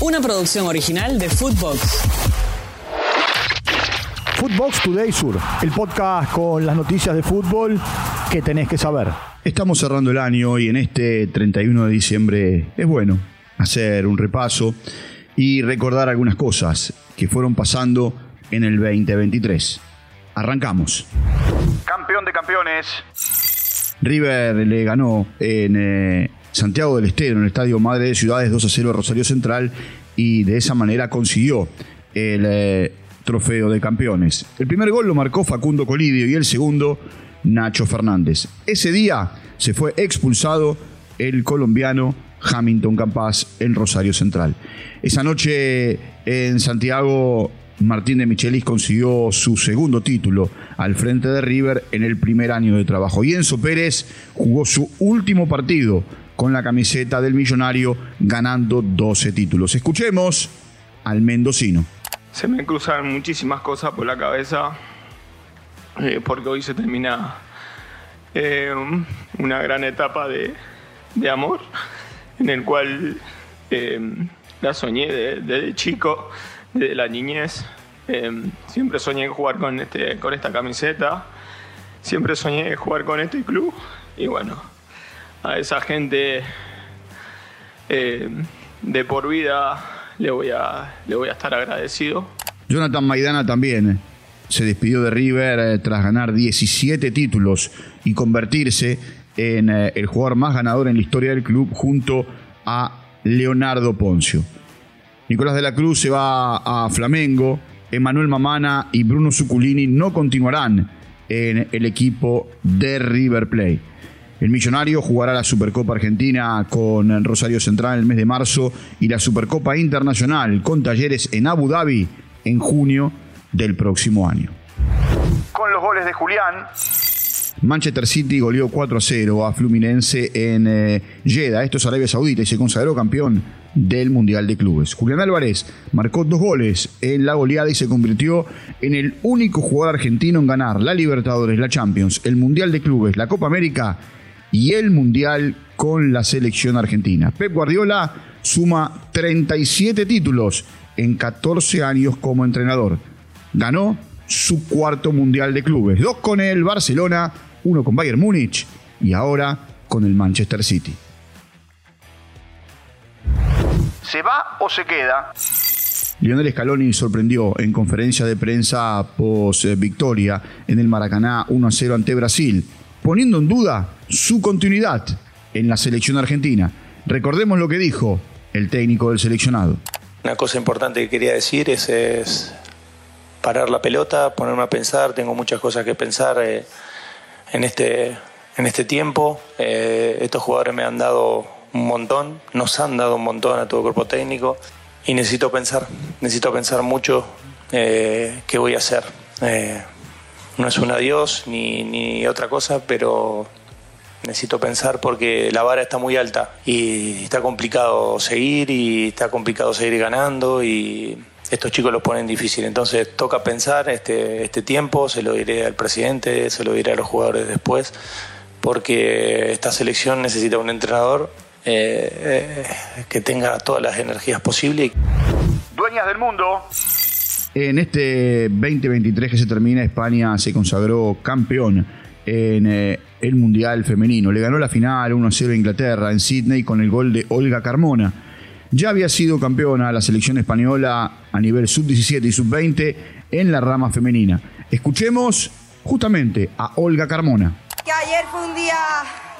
una producción original de Footbox. Footbox Today Sur, el podcast con las noticias de fútbol que tenés que saber. Estamos cerrando el año y en este 31 de diciembre es bueno hacer un repaso y recordar algunas cosas que fueron pasando en el 2023. Arrancamos. Campeón de campeones. River le ganó en eh, Santiago del Estero, en el Estadio Madre de Ciudades 2 a 0 a Rosario Central y de esa manera consiguió el eh, trofeo de campeones. El primer gol lo marcó Facundo Colidio y el segundo Nacho Fernández. Ese día se fue expulsado el colombiano Hamilton Campas en Rosario Central. Esa noche en Santiago Martín de Michelis consiguió su segundo título al frente de River en el primer año de trabajo. Y Enzo Pérez jugó su último partido con la camiseta del millonario ganando 12 títulos. Escuchemos al mendocino. Se me cruzan muchísimas cosas por la cabeza eh, porque hoy se termina eh, una gran etapa de, amor en el cual eh, la soñé desde chico, desde la niñez. siempre soñé jugar con, este, con esta camiseta, siempre soñé jugar con este club y bueno, a esa gente eh, de por vida le voy, a, le voy a estar agradecido. Jonathan Maidana también eh, se despidió de River eh, tras ganar 17 títulos y convertirse en el jugador más ganador en la historia del club junto a Leonardo Poncio. Nicolás de la Cruz se va a Flamengo, Emanuel Mamana y Bruno Zuculini no continuarán en el equipo de River Plate. El millonario jugará la Supercopa Argentina con Rosario Central en el mes de marzo y la Supercopa Internacional con talleres en Abu Dhabi en junio del próximo año. Con los goles de Julián. Manchester City goleó 4 a 0 a Fluminense en eh, Jeddah, esto es Arabia Saudita, y se consagró campeón del Mundial de Clubes. Julián Álvarez marcó dos goles en la goleada y se convirtió en el único jugador argentino en ganar la Libertadores, la Champions, el Mundial de Clubes, la Copa América y el Mundial con la selección argentina. Pep Guardiola suma 37 títulos en 14 años como entrenador. Ganó su cuarto Mundial de Clubes, dos con el Barcelona, uno con Bayern Múnich y ahora con el Manchester City. ¿Se va o se queda? Lionel Scaloni sorprendió en conferencia de prensa post victoria en el Maracaná 1 0 ante Brasil poniendo en duda su continuidad en la selección argentina. Recordemos lo que dijo el técnico del seleccionado. Una cosa importante que quería decir es, parar la pelota, ponerme a pensar, tengo muchas cosas que pensar eh, en, este, en este tiempo. Eh, estos jugadores me han dado un montón, nos han dado un montón a todo cuerpo técnico y necesito pensar, necesito pensar mucho eh, qué voy a hacer no es un adiós ni, ni otra cosa, pero necesito pensar porque la vara está muy alta y está complicado seguir y está complicado seguir ganando y estos chicos lo ponen difícil. Entonces toca pensar este, este tiempo, se lo diré al presidente, se lo diré a los jugadores después, porque esta selección necesita un entrenador eh, eh, que tenga todas las energías posibles. Dueñas del mundo. En este 2023 que se termina, España se consagró campeón en eh, el Mundial Femenino. Le ganó la final 1-0 a Inglaterra en Sydney con el gol de Olga Carmona. Ya había sido campeona la selección española a nivel sub-17 y sub-20 en la rama femenina. Escuchemos justamente a Olga Carmona. Que ayer fue un día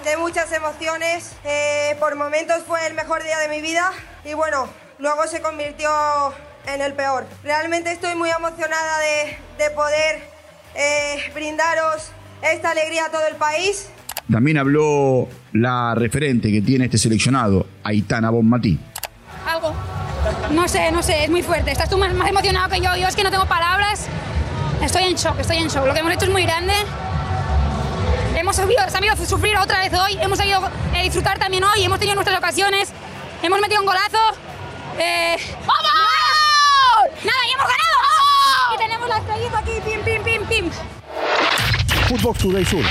de muchas emociones, eh, por momentos fue el mejor día de mi vida y bueno, luego se convirtió en el peor. Realmente estoy muy emocionada de, poder eh, brindaros esta alegría a todo el país. También habló la referente que tiene este seleccionado, Aitana Bonmatí. Algo. No sé, no sé, es muy fuerte. Estás tú más, emocionado que yo. Yo es que no tengo palabras. Estoy en shock, estoy en shock. Lo que hemos hecho es muy grande. Hemos sabido, sabido sufrir otra vez hoy. Hemos sabido eh, disfrutar también hoy. Hemos tenido nuestras ocasiones. Hemos metido un golazo. Eh, ¡Vamos! ¡Nada, ya hemos ganado! Y tenemos la estrellita aquí, pim, pim, pim, pim. Footbox Today Sur.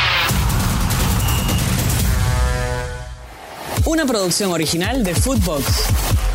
Una producción original de Footbox.